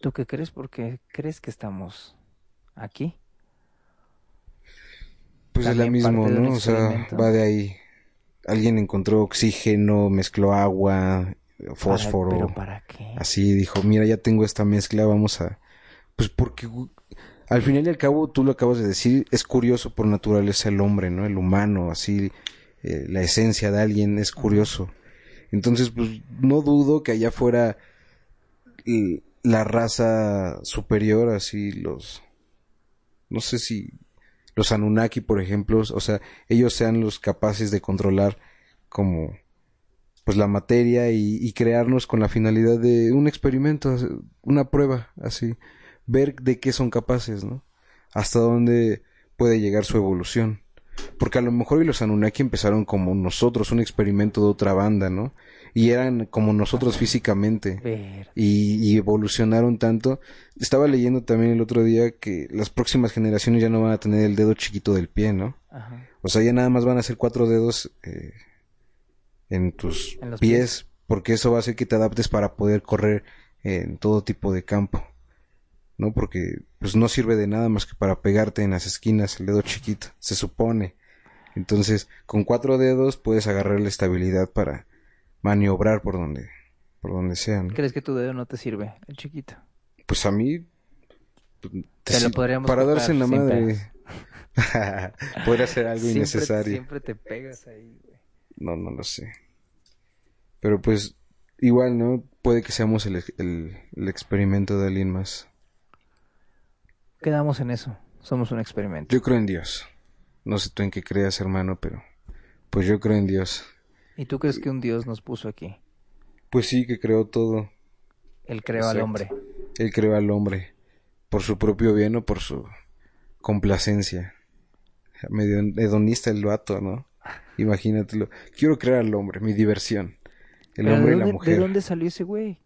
¿Tú qué crees? Porque crees que estamos aquí. Pues es la mismo, ¿no? O sea, va de ahí. Alguien encontró oxígeno, mezcló agua, Para- fósforo. ¿Pero para qué? Así dijo, mira, ya tengo esta mezcla, vamos a... Pues porque al final y al cabo, tú lo acabas de decir, es curioso por naturaleza el hombre, ¿no? El humano, así, eh, la esencia de alguien es curioso. Entonces, pues no dudo que allá fuera l- la raza superior, así los... No sé si los Anunnaki, por ejemplo, o sea, ellos sean los capaces de controlar como pues la materia y, y crearnos con la finalidad de un experimento, una prueba, así, ver de qué son capaces, ¿no? Hasta dónde puede llegar su evolución. Porque a lo mejor y los Anunnaki empezaron como nosotros, un experimento de otra banda, ¿no? Y eran como nosotros físicamente y, y evolucionaron tanto. Estaba leyendo también el otro día que las próximas generaciones ya no van a tener el dedo chiquito del pie, ¿no? Ajá. O sea, ya nada más van a ser cuatro dedos eh, en tus En pies. porque eso va a hacer que te adaptes para poder correr en todo tipo de campo. ¿No? Porque pues no sirve de nada más que para pegarte en las esquinas el dedo chiquito, se supone. Entonces, con cuatro dedos puedes agarrar la estabilidad para maniobrar por donde, por donde sea. ¿no? ¿Crees que tu dedo no te sirve, el chiquito? Pues a mí, pues, Te lo podríamos para darse en la madre. Podría ser algo Siempre- innecesario. Siempre te pegas ahí, güey. No, no lo sé. Pero pues, igual, ¿no? Puede que seamos el, el, el experimento de alguien más. Quedamos en eso. Somos un experimento. Yo creo en Dios. No sé tú en qué creas, hermano, pero pues yo creo en Dios. ¿Y tú crees que un Dios nos puso aquí? Pues sí, que creó todo. Él creó al hombre. Él creó al hombre por su propio bien o por su complacencia. Medio hedonista el vato, ¿no? Imagínatelo. Quiero crear al hombre, mi diversión. El hombre ¿de y la mujer. ¿De dónde salió ese güey?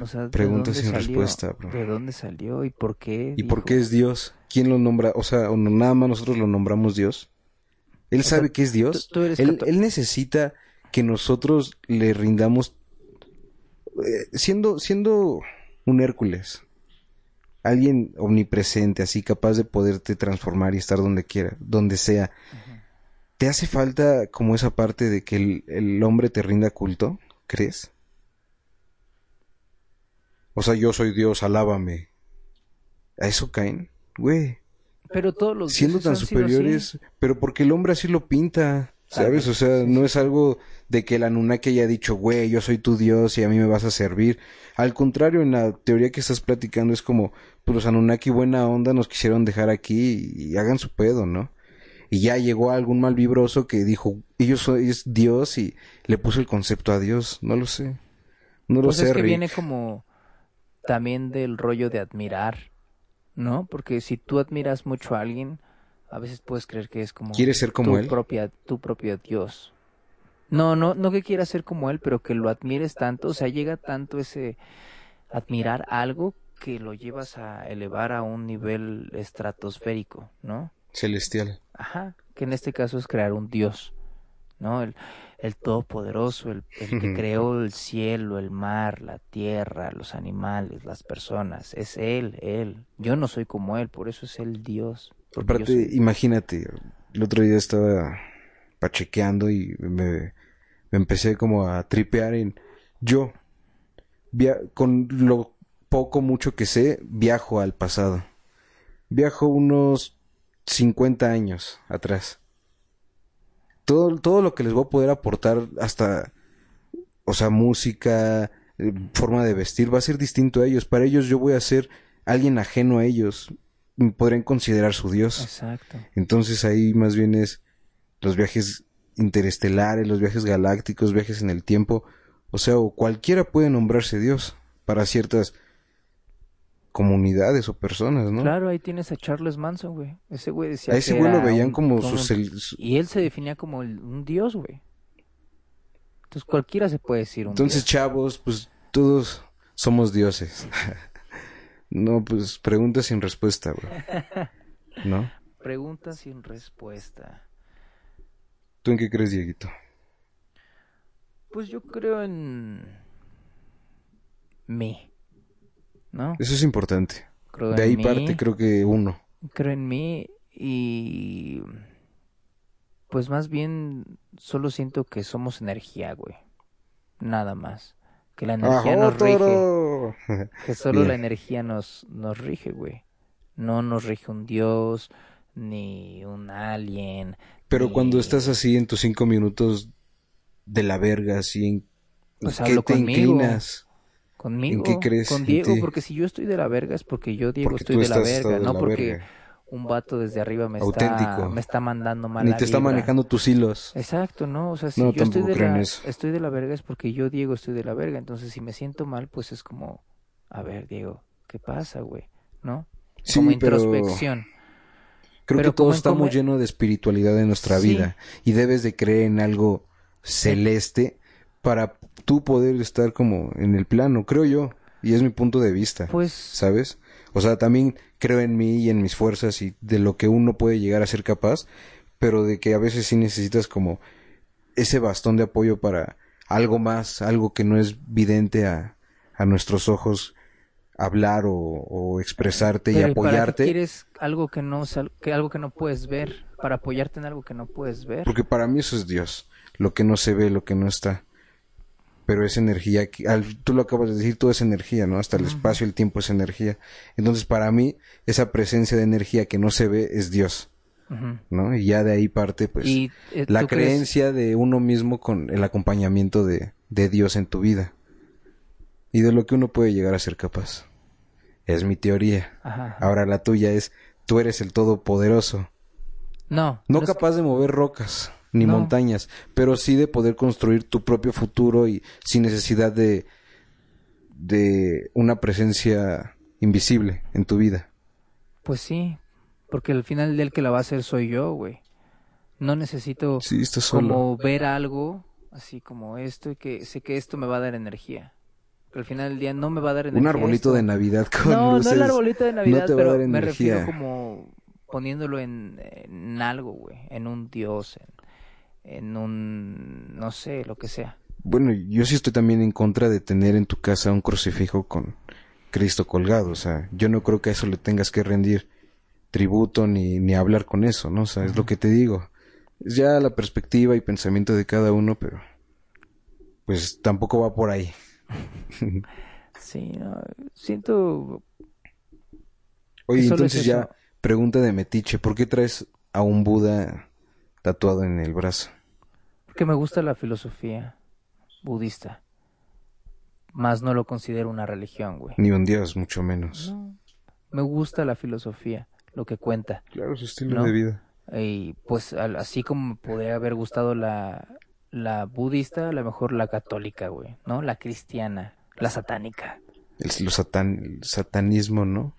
O sea, ¿de Pregunta sin salió? respuesta, bro. ¿De dónde salió y por qué? ¿Y por qué es Dios? ¿Quién lo nombra? O sea, ¿o no- nada más nosotros lo nombramos Dios. Él sabe que es Dios. tú- tú eres él, necesita que nosotros le rindamos eh, siendo siendo un Hércules. Alguien omnipresente, así capaz de poderte transformar y estar donde quiera, donde sea. ¿Te hace falta como esa parte de que el, el hombre te rinda culto? ¿Crees? O sea, yo soy Dios, alábame. ¿A eso caen? Güey Pero todos los siendo tan superiores, pero porque el hombre así lo pinta, ¿sabes? O sea, no es algo de que el Anunnaki haya dicho, güey, yo soy tu dios y a mí me vas a servir. Al contrario, en la teoría que estás platicando es como, pues los Anunnaki buena onda nos quisieron dejar aquí y hagan su pedo, ¿no? Y ya llegó algún mal vibroso que dijo, ellos es Dios y le puso el concepto a Dios, no lo sé. No lo Pues sé, es que Rick. viene como también del rollo de admirar, ¿no? Porque si tú admiras mucho a alguien, a veces puedes creer que es como ¿Quieres ser como tu él? propia tu propio Dios. No, no, no que quieras ser como él, pero que lo admires tanto, o sea, llega tanto ese admirar algo que lo llevas a elevar a un nivel estratosférico, ¿no? Celestial. Ajá, que en este caso es crear un Dios, ¿no? El, el Todopoderoso, el, el que creó el cielo, el mar, la tierra, los animales, las personas. Es Él, Él. Yo no soy como Él, por eso es el Dios. Aparte, soy- imagínate, el otro día estaba pachequeando y me, me empecé como a tripear en yo, via- con lo poco mucho que sé, viajo al pasado. Viajo unos 50 años atrás. Todo, todo lo que les voy a poder aportar hasta, o sea, música, eh, forma de vestir, va a ser distinto a ellos. Para ellos yo voy a ser alguien ajeno a ellos. Me podrían considerar su Dios. Exacto. Entonces ahí más bien es los viajes interestelares, los viajes galácticos, viajes en el tiempo. O sea, o cualquiera puede nombrarse Dios para ciertas comunidades o personas, ¿no? Claro, ahí tienes a Charles Manson, güey. Ese güey decía A ese que güey lo veían un- como como su- Y él se definía como el- un Dios, güey. Entonces cualquiera se puede decir un Entonces, Dios. chavos, pues todos somos dioses. no, pues pregunta sin respuesta, güey. ¿No? Pregunta sin respuesta. ¿Tú en qué crees, Dieguito? Pues yo creo en mí, ¿no? Eso es importante. Creo De ahí mí, parte creo que uno. creo en mí y pues más bien solo siento que somos energía, güey. Nada más. Que la energía ¡Ajo, nos rige. Que solo Bien. la energía nos, nos rige, güey. No nos rige un dios, ni un alien. Pero ni- cuando estás así en tus cinco minutos de la verga, así en... Pues ¿Qué te conmigo. inclinas? Conmigo. ¿En qué crees Con Diego, porque si yo estoy de la verga es porque yo, Diego, Porque estoy de la verga, no la porque verga. un vato desde arriba me Auténtico. está, me está mandando mala Ni te está vibra. manejando tus hilos. Exacto, ¿no? O sea, si No, yo estoy de, creo la, eso. estoy de la verga es porque yo, Diego, estoy de la verga. Entonces, si me siento mal, pues es como, a ver, Diego, ¿qué pasa, güey? ¿No? Sí, como pero introspección. Creo Pero que todos estamos come- llenos de espiritualidad en nuestra Sí. vida y debes de creer en algo celeste para tú poder estar como en el plano, creo yo, y es mi punto de vista, Pues, ¿sabes? O sea, también creo en mí y en mis fuerzas y de lo que uno puede llegar a ser capaz, pero de que a veces sí necesitas como ese bastón de apoyo para algo más, algo que no es vidente a, a nuestros ojos hablar o, o expresarte y Pero, ¿y ¿Para qué apoyarte. quieres algo que no, que algo que no puedes ver? Para apoyarte en algo que no puedes ver. Porque para mí eso es Dios, lo que no se ve, lo que no está. Pero es energía, al- tú lo acabas de decir, todo es energía, ¿no? Hasta el espacio, el tiempo es energía. Entonces para mí esa presencia de energía que no se ve es Dios. ¿no? Y ya de ahí parte pues y eh, la ¿tú crees- creencia de uno mismo con el acompañamiento de, de Dios en tu vida. Y de lo que uno puede llegar a ser capaz. Es mi teoría. Ajá. Ahora la tuya es, tú eres el todopoderoso. No. No es- capaz de mover rocas ni No. montañas, pero sí de poder construir tu propio futuro y sin necesidad de de una presencia invisible en tu vida. Pues sí. Porque al final del que la va a hacer soy yo, güey. No necesito Sí, estás solo. como ver algo así como esto y que sé que esto me va a dar energía. Al final del día no me va a dar energía. Un arbolito esto. de Navidad con No, luces. no el arbolito de Navidad, te va a pero me refiero como poniéndolo en, en algo, güey. En un dios, en, en un... no sé, lo que sea. Bueno, yo sí estoy también en contra de tener en tu casa un crucifijo con Cristo colgado, o sea, yo no creo que a eso le tengas que rendir tributo ni, ni hablar con eso, ¿no? O sea, es lo que te digo. Es ya la perspectiva y pensamiento de cada uno, pero pues tampoco va por ahí. Sí, no, siento... Oye, entonces es ya, pregunta de Metiche, ¿por qué traes a un Buda tatuado en el brazo? que me gusta la filosofía budista. Más no lo considero una religión, güey. Ni un dios, mucho menos. No. Me gusta la filosofía, lo que cuenta. Claro, su estilo ¿No? de vida. Y pues al- así como me podría haber gustado la, la budista, a lo mejor la católica, güey, ¿no? La cristiana, la satánica. El, lo satan- el satanismo, ¿no?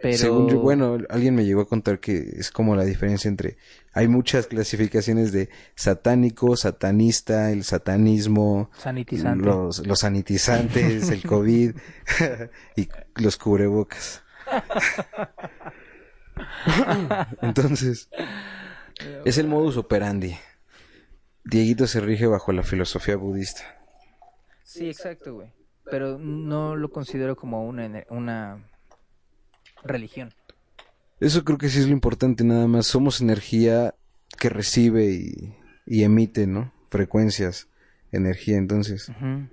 Pero... Según yo, bueno, alguien me llegó a contar que es como la diferencia entre... Hay muchas clasificaciones de satánico, satanista, el satanismo, Sanitizante. los, los sanitizantes, el COVID y los cubrebocas. Entonces, es el modus operandi. Dieguito se rige bajo la filosofía budista. Sí, exacto, güey. Pero no lo considero como una religión. Eso creo que sí es lo importante, nada más. Somos energía que recibe y, y emite, ¿no? Frecuencias, energía. Entonces, Ujú.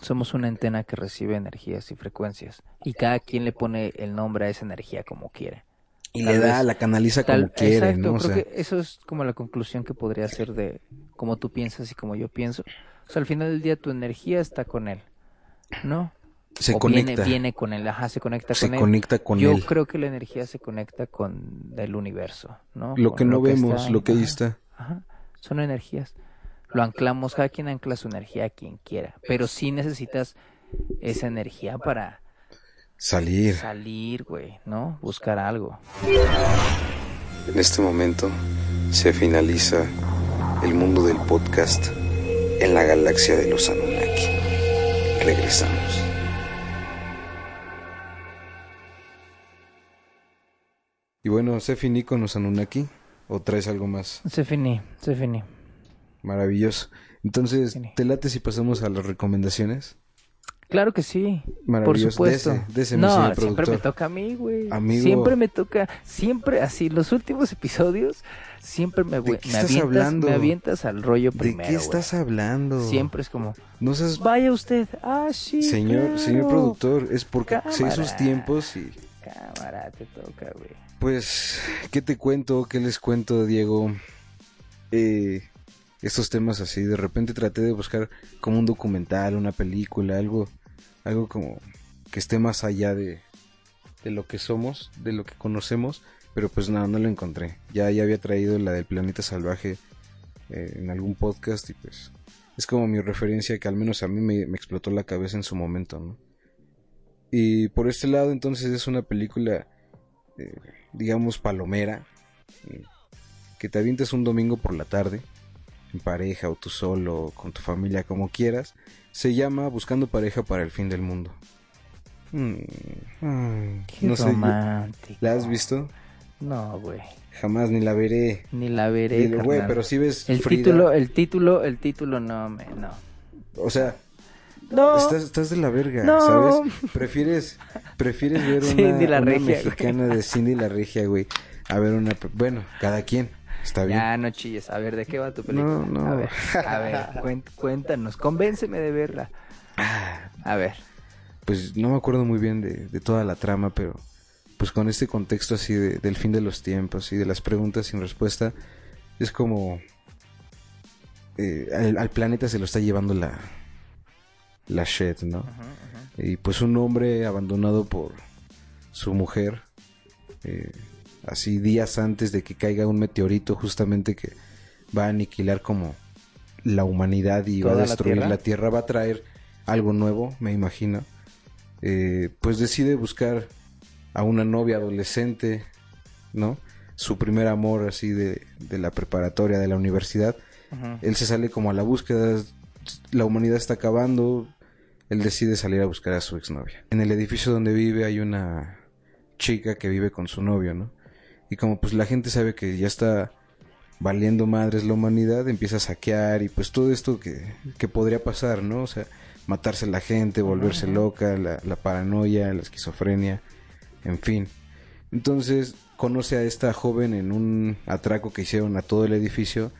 Somos una antena que recibe energías y frecuencias. Y cada quien le pone el nombre a esa energía como quiere. y Tal le da, vez- la canaliza Tal- como quiere, exacto, ¿no? O creo sea, que eso es como la conclusión que podría ser de cómo tú piensas y como yo pienso. O sea, al final del día tu energía está con él, ¿no? Se o conecta. Viene, viene con él, ajá, se conecta se con él. conecta con yo él. creo que la energía se conecta con el universo, ¿no? Lo Con que no vemos, está lo que ahí está. Ajá, son energías. Lo anclamos, cada quien ancla su energía a quien quiera, pero sí necesitas esa energía para Salir. salir, güey, ¿no? Buscar algo. En este momento se finaliza el mundo del podcast en la galaxia de los Anunnaki. Regresamos. Y bueno, se finí con los Anunnaki. ¿O traes algo más Se finí, se finí. maravilloso? Entonces, Finí. ¿te late si pasamos a las recomendaciones? Claro que sí. Por Maravilloso. supuesto. Dese, dese, mi no, siempre me toca a mí, güey. Amigo. Siempre me toca, siempre así, los últimos episodios, siempre me, ¿De güey, qué me estás avientas, hablando? me avientas al rollo ¿De primero, qué güey. estás hablando? Siempre es como, No seas... vaya usted. Ah, sí, Señor, señor productor, es porque sé sus Cámara. tiempos y... Te toca, güey. Pues, ¿qué te cuento? ¿Qué les cuento, Diego? Eh, estos temas así, de repente traté de buscar como un documental, una película, algo, algo como que esté más allá de, de lo que somos, de lo que conocemos, pero pues no, no lo encontré. Ya, ya había traído la del planeta salvaje eh, en algún podcast y pues es como mi referencia que al menos a mí me, me explotó la cabeza en su momento, ¿no? Y por este lado entonces es una película eh, digamos, palomera, eh, que te avientes un domingo por la tarde, en pareja o tú solo, o con tu familia, como quieras, se llama Buscando pareja para el fin del mundo. Mm, mm, Qué no sé, romántico. ¿la has visto? No, güey. Jamás ni la veré. Ni la veré, Dile, Güey, pero si ves El Frida, título, el título, el título no me, no. o sea, No. Estás, estás de la verga, No. ¿sabes? Prefieres, prefieres ver una, Cindy la una Regia, güey. mexicana de Cindy la Regia, güey. A ver una... Bueno, cada quien. Está bien. Ya, no chilles. A ver, ¿de qué va tu película? No, no. A ver, a ver, cuen- cuéntanos. Convénceme de verla. A ver. Pues no me acuerdo muy bien de, de toda la trama, pero pues con este contexto así de- del fin de los tiempos y de las preguntas sin respuesta, es como... eh, al, al planeta se lo está llevando la... La shit, ¿no? Y pues un hombre abandonado por su mujer, eh, así días antes de que caiga un meteorito justamente que va a aniquilar como la humanidad y va a ¿Toda la destruir Tierra? la Tierra, va a traer algo nuevo, me imagino. Eh, pues decide buscar a una novia adolescente, ¿no? Su primer amor así de, de la preparatoria, de la universidad. Él se sale como a la búsqueda, la humanidad está acabando, él decide salir a buscar a su exnovia. En el edificio donde vive hay una chica que vive con su novio, ¿no? Y como pues la gente sabe que ya está valiendo madres la humanidad, empieza a saquear y pues todo esto que, que podría pasar, ¿no? O sea, matarse la gente, volverse loca, la, la paranoia, la esquizofrenia, en fin. Entonces conoce a esta joven en un atraco que hicieron a todo el edificio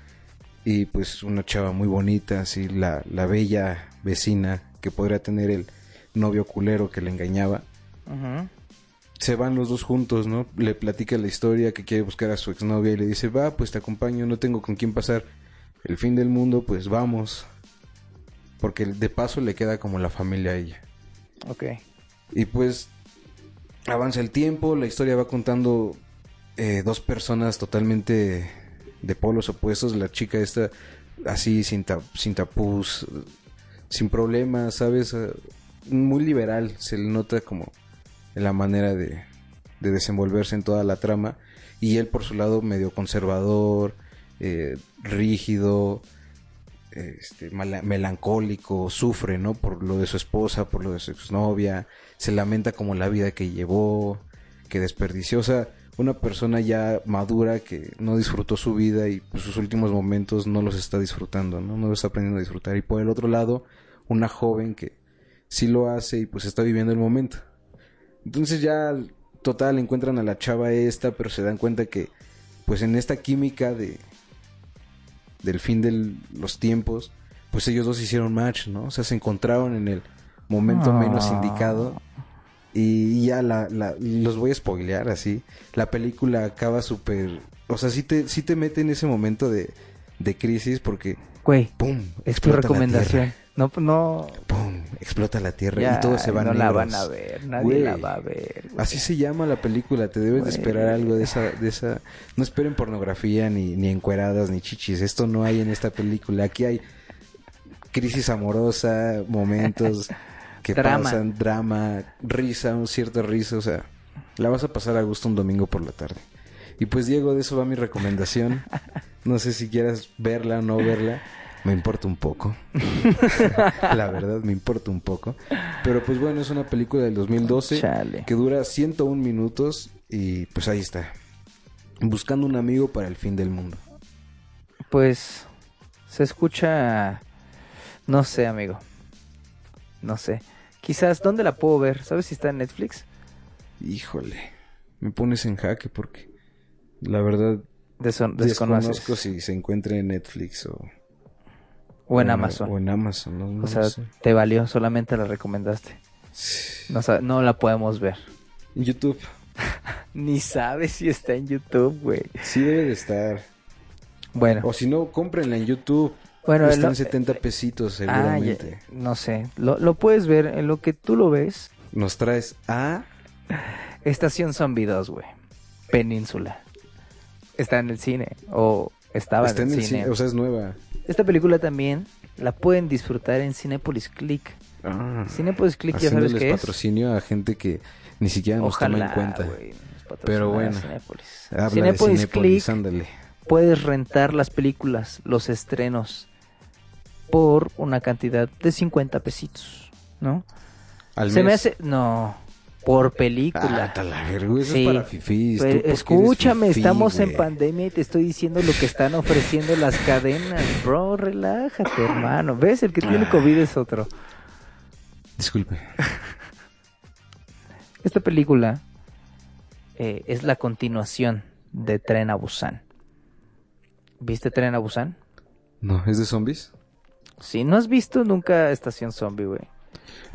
y pues una chava muy bonita, así la, la bella vecina que podría tener el novio culero que le engañaba. Se van los dos juntos, ¿no? Le platica la historia que quiere buscar a su exnovia y le dice, va, pues te acompaño, no tengo con quién pasar el fin del mundo, pues vamos. Porque de paso le queda como la familia a ella. Ok. Y pues avanza el tiempo, la historia va contando eh, dos personas totalmente de polos opuestos. La chica esta así sin, ta- sin eh, sin problemas, ¿sabes? Eh, Muy liberal, se le nota como en la manera de, de desenvolverse en toda la trama. Y él por su lado medio conservador, eh, rígido, este, melancólico, sufre, ¿no? Por lo de su esposa, por lo de su exnovia, se lamenta como la vida que llevó, que desperdició, o sea, una persona ya madura que no disfrutó su vida y pues, sus últimos momentos no los está disfrutando, ¿no? No los está aprendiendo a disfrutar. Y por el otro lado, una joven que sí lo hace y pues está viviendo el momento. Entonces ya, total, encuentran a la chava esta, pero se dan cuenta que pues en esta química de del fin de los tiempos, pues ellos dos hicieron match, ¿no? O sea, se encontraron en el momento menos indicado. Y ya la, la- los voy a spoilear así. La película acaba súper... O sea, sí te, sí te mete en ese momento de, de crisis porque... Güey, ¡Pum! es tu recomendación. No, no. ¡Pum! Explota la tierra Ya, y todo se va a no la van a ver, nadie Güey, la va a ver. güey. Así se llama la película, te debes de esperar algo de esa, de esa... No esperen pornografía, ni, ni encueradas, ni chichis. Esto no hay en esta película. Aquí hay crisis amorosa, momentos que Drama. pasan, drama, risa, un cierto risa. O sea, la vas a pasar a gusto un domingo por la tarde. Y pues Diego, de eso va mi recomendación. No sé si quieras verla o no verla. Me importa un poco. la verdad, me importa un poco. Pero pues bueno, es una película del 2012 Chale. que dura 101 minutos y pues ahí está. Buscando un amigo para el fin del mundo. Pues se escucha, no sé, amigo. No sé. Quizás, ¿dónde la puedo ver? ¿Sabes si está en Netflix? Híjole, me pones en jaque porque la verdad Deson- desconoces. desconozco si se encuentra en Netflix o, O en Amazon. O en Amazon, no, no O sea, sé. te valió, solamente la recomendaste. No, no la podemos ver. En YouTube. Ni sabes si está en YouTube, güey. Sí debe de estar. Bueno, O si no, cómprenla en YouTube. Bueno, Está lo- en 70 pesitos Ah, seguramente. ya- no sé. Lo, lo puedes ver en lo que tú lo ves. Nos traes a... Estación Zombie 2, güey. Península. Está en el cine. O estaba Está en el, cine. O sea, es nueva. Esta película también la pueden disfrutar en Cinepolis Click. Ah, Cinepolis Click ya sabes qué es. patrocinio a gente que ni siquiera nos toma en cuenta. patrocinara Pero bueno, de Cinépolis Cinépolis, Click ándale. puedes rentar las películas, los estrenos por una cantidad de 50 pesitos, ¿no? Al Se me hace no por Ah, película. la eso Sí. es para fifís. Escúchame, fifí, estamos en pandemia y te estoy diciendo lo que están ofreciendo las cadenas, bro, relájate, hermano. ¿Ves? El que tiene Ah. COVID es otro. Disculpe. Esta película eh, es la continuación de Tren a Busan. ¿Viste Tren a Busan? No, ¿es de zombies? Si no has visto nunca Estación Zombie, güey.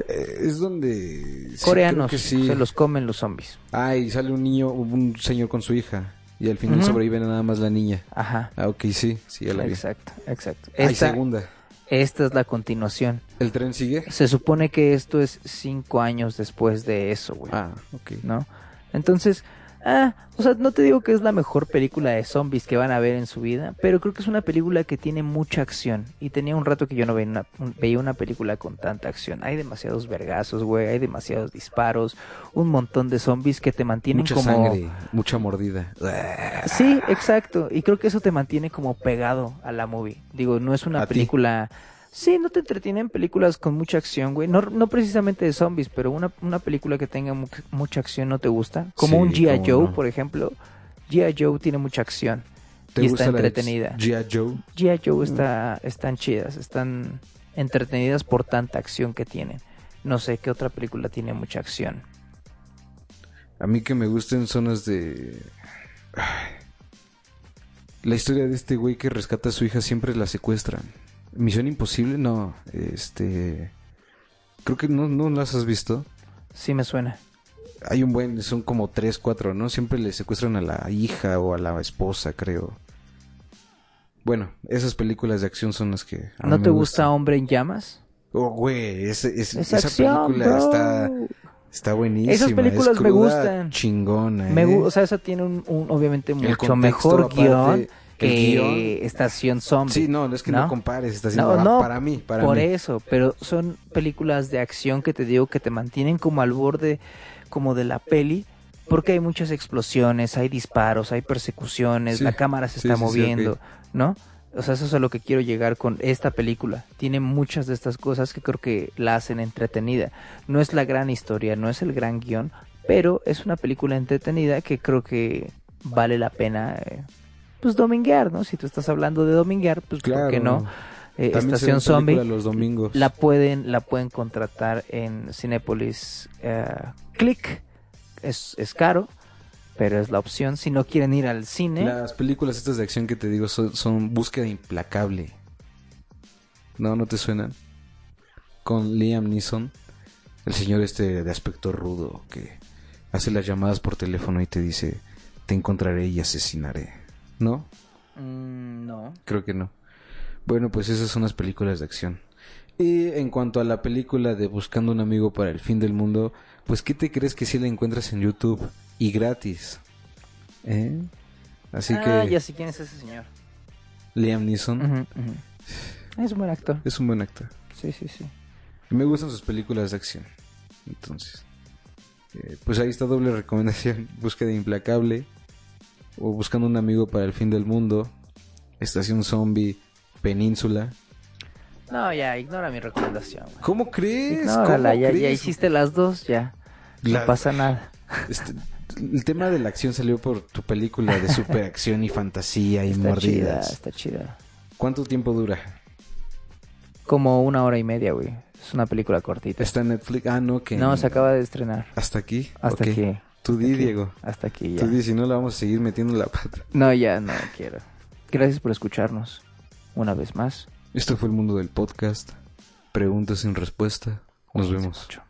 Eh, es donde... sí, Coreanos que sí. se los comen los zombies. Ah, y sale un niño, un señor con su hija. Y al final Ujú. sobrevive nada más la niña. Ajá. Ah, ok, sí, sí, ya la vi. Exacto, exacto. Hay Esta, segunda. esta es la continuación. ¿El tren sigue? Se supone que esto es cinco años después de eso, güey. Ah, ok. ¿no? Entonces, ah, o sea, no te digo que es la mejor película de zombies que van a ver en su vida, pero creo que es una película que tiene mucha acción. Y tenía un rato que yo no veía una, un- veía una película con tanta acción. Hay demasiados vergazos, güey, hay demasiados disparos, un montón de zombies que te mantienen Mucha como... sangre, mucha mordida. Sí, exacto. Y creo que eso te mantiene como pegado a la movie. Digo, no es una ¿A ti? Sí, no te entretienen películas con mucha acción, güey. No, no precisamente de zombies, pero una, una película que tenga mu- mucha acción no te gusta. Como Sí, un G.I. Joe, no. por ejemplo. G.I. Joe tiene mucha acción. ¿Te y gusta está entretenida. G.I. Joe? G.I. Joe está, están chidas, están entretenidas por tanta acción que tienen. No sé qué otra película tiene mucha acción. A mí que me gusten son las de... La historia de este güey que rescata a su hija siempre la secuestran. Misión Imposible, no. Este... Creo que no, no las has visto. Sí me suena. Hay un buen, son como tres, cuatro, ¿no? Siempre le secuestran a la hija o a la esposa, creo. Bueno, esas películas de acción son las que... a ¿No mí te me gusta. Hombre en Llamas? Oh, güey, Es esa acción, película bro. está, está buenísima. Esas películas es me gustan. Chingona, Me ¿eh? o sea, esa tiene un, un- obviamente mucho mejor aparte, guion que. Estación Zombie. Sí, no, es que no, ¿no? compares, está haciendo No, no, para mí, para por mí. eso, pero son películas de acción que te digo que te mantienen como al borde como de la peli, porque hay muchas explosiones, hay disparos, hay persecuciones, Sí, la cámara se sí, está sí, moviendo. ¿no? O sea, eso es a lo que quiero llegar con esta película. Tiene muchas de estas cosas que creo que la hacen entretenida. No es la gran historia, no es el gran guion, pero es una película entretenida que creo que vale la pena, eh, pues, dominguear, ¿no? Si tú estás hablando de dominguear, pues, ¿por Claro. qué no? Eh, se Estación Zombie los domingos. la pueden la pueden contratar en Cinepolis eh, Click es, es caro pero es la opción si no quieren ir al cine Las películas estas de acción que te digo son, son Búsqueda Implacable. ¿No? ¿No te suenan? Con Liam Neeson, el señor este de aspecto rudo que hace las llamadas por teléfono y te dice, te encontraré y asesinaré. ¿No? Mm, no Creo que no. Bueno, pues esas son las películas de acción. Y en cuanto a la película de Buscando un amigo para el fin del mundo, pues ¿qué te crees que si la encuentras en YouTube y gratis? ¿Eh? Así ah que ya sé quién es ese señor Liam Neeson es un buen actor es un buen actor. sí sí sí Y me gustan sus películas de acción. Entonces, eh, pues ahí está doble recomendación. Búsqueda implacable. O buscando un amigo para el fin del mundo. Estación zombie. Península. no ya ignora mi recomendación güey. ¿Cómo crees? ¿Cómo ya, ya crees? hiciste las dos ya La- no pasa nada Este, el tema de la acción salió por tu película de superacción y fantasía y está chida mordidas. está chida ¿Cuánto tiempo dura? como una hora y media güey es una película cortita ¿Está en Netflix? Ah, no, que... no se acaba de estrenar ¿Hasta aquí? hasta Ok. aquí Tú di. Diego. hasta aquí ya Tú di, si no la vamos a seguir metiendo la pata. No, ya no quiero. Gracias por escucharnos una vez más. Esto fue el mundo del podcast. Preguntas sin respuesta. Nos vemos. mucho.